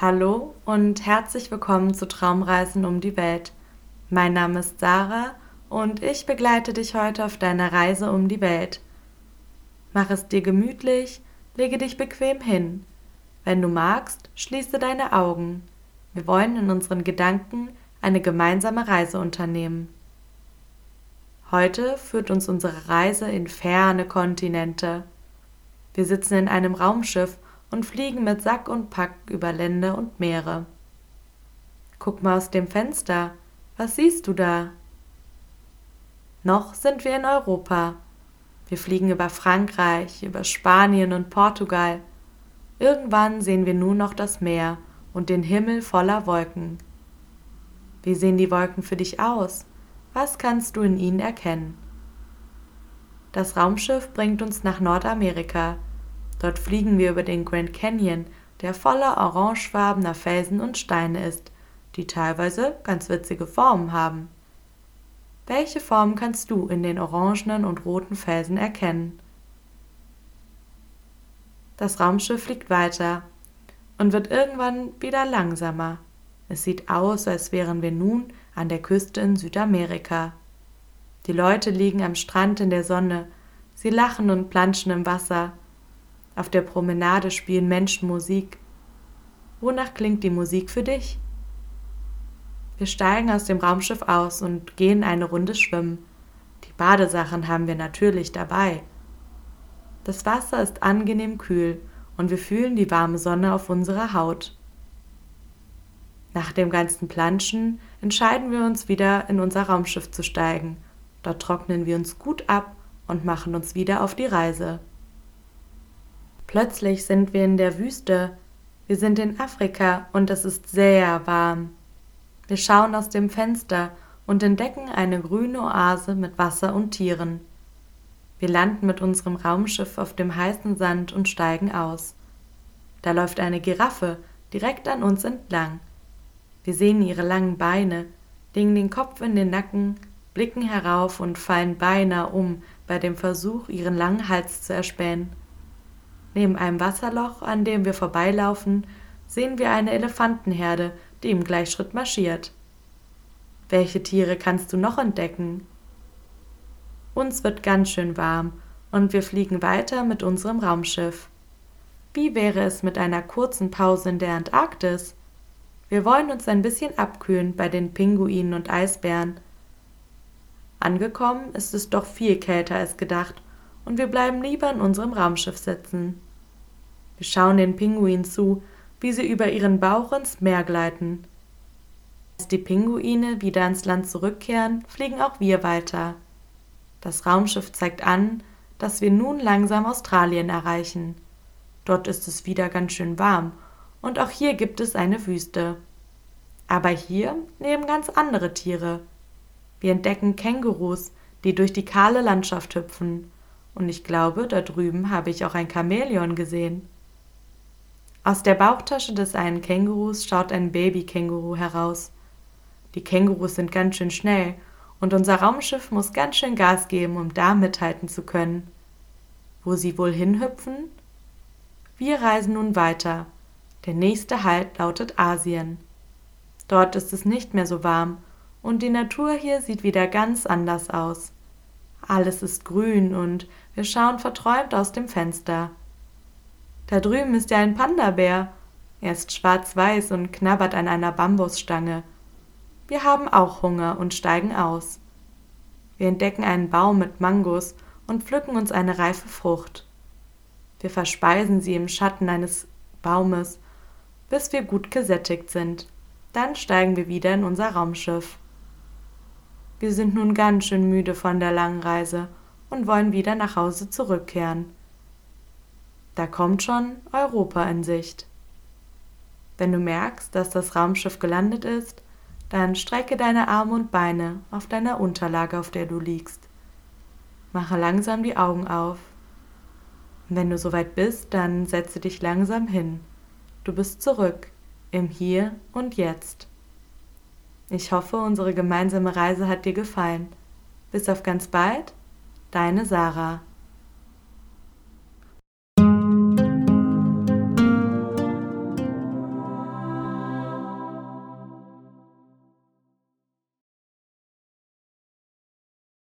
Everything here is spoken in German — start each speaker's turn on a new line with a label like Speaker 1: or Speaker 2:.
Speaker 1: Hallo und herzlich willkommen zu Traumreisen um die Welt. Mein Name ist Sarah und ich begleite dich heute auf deiner Reise um die Welt. Mach es dir gemütlich, lege dich bequem hin. Wenn du magst, schließe deine Augen. Wir wollen in unseren Gedanken eine gemeinsame Reise unternehmen. Heute führt uns unsere Reise in ferne Kontinente. Wir sitzen in einem Raumschiff und fliegen mit Sack und Pack über Länder und Meere. Guck mal aus dem Fenster. Was siehst du da? Noch sind wir in Europa. Wir fliegen über Frankreich, über Spanien und Portugal. Irgendwann sehen wir nur noch das Meer und den Himmel voller Wolken. Wie sehen die Wolken für dich aus? Was kannst du in ihnen erkennen? Das Raumschiff bringt uns nach Nordamerika, Dort fliegen wir über den Grand Canyon, der voller orangefarbener Felsen und Steine ist, die teilweise ganz witzige Formen haben. Welche Formen kannst du in den orangenen und roten Felsen erkennen? Das Raumschiff fliegt weiter und wird irgendwann wieder langsamer. Es sieht aus, als wären wir nun an der Küste in Südamerika. Die Leute liegen am Strand in der Sonne, sie lachen und planschen im Wasser, auf der Promenade spielen Menschen Musik. Wonach klingt die Musik für dich? Wir steigen aus dem Raumschiff aus und gehen eine Runde schwimmen. Die Badesachen haben wir natürlich dabei. Das Wasser ist angenehm kühl und wir fühlen die warme Sonne auf unserer Haut. Nach dem ganzen Planschen entscheiden wir uns wieder in unser Raumschiff zu steigen. Dort trocknen wir uns gut ab und machen uns wieder auf die Reise. Plötzlich sind wir in der Wüste. Wir sind in Afrika und es ist sehr warm. Wir schauen aus dem Fenster und entdecken eine grüne Oase mit Wasser und Tieren. Wir landen mit unserem Raumschiff auf dem heißen Sand und steigen aus. Da läuft eine Giraffe direkt an uns entlang. Wir sehen ihre langen Beine, legen den Kopf in den Nacken, blicken herauf und fallen beinahe um bei dem Versuch, ihren langen Hals zu erspähen. Neben einem Wasserloch, an dem wir vorbeilaufen, sehen wir eine Elefantenherde, die im Gleichschritt marschiert. Welche Tiere kannst du noch entdecken? Uns wird ganz schön warm und wir fliegen weiter mit unserem Raumschiff. Wie wäre es mit einer kurzen Pause in der Antarktis? Wir wollen uns ein bisschen abkühlen bei den Pinguinen und Eisbären. Angekommen ist es doch viel kälter als gedacht und wir bleiben lieber in unserem Raumschiff sitzen. Wir schauen den Pinguinen zu, wie sie über ihren Bauch ins Meer gleiten. Als die Pinguine wieder ans Land zurückkehren, fliegen auch wir weiter. Das Raumschiff zeigt an, dass wir nun langsam Australien erreichen. Dort ist es wieder ganz schön warm und auch hier gibt es eine Wüste. Aber hier leben ganz andere Tiere. Wir entdecken Kängurus, die durch die kahle Landschaft hüpfen. Und ich glaube, da drüben habe ich auch ein Chamäleon gesehen. Aus der Bauchtasche des einen Kängurus schaut ein Babykänguru heraus. Die Kängurus sind ganz schön schnell und unser Raumschiff muss ganz schön Gas geben, um da mithalten zu können. Wo sie wohl hinhüpfen? Wir reisen nun weiter. Der nächste Halt lautet Asien. Dort ist es nicht mehr so warm und die Natur hier sieht wieder ganz anders aus. Alles ist grün und wir schauen verträumt aus dem Fenster. Da drüben ist ja ein Panda-Bär. Er ist schwarz-weiß und knabbert an einer Bambusstange. Wir haben auch Hunger und steigen aus. Wir entdecken einen Baum mit Mangos und pflücken uns eine reife Frucht. Wir verspeisen sie im Schatten eines Baumes, bis wir gut gesättigt sind. Dann steigen wir wieder in unser Raumschiff. Wir sind nun ganz schön müde von der langen Reise und wollen wieder nach Hause zurückkehren. Da kommt schon Europa in Sicht. Wenn du merkst, dass das Raumschiff gelandet ist, dann strecke deine Arme und Beine auf deiner Unterlage, auf der du liegst. Mache langsam die Augen auf. Und wenn du soweit bist, dann setze dich langsam hin. Du bist zurück im Hier und Jetzt. Ich hoffe, unsere gemeinsame Reise hat dir gefallen. Bis auf ganz bald, deine Sarah.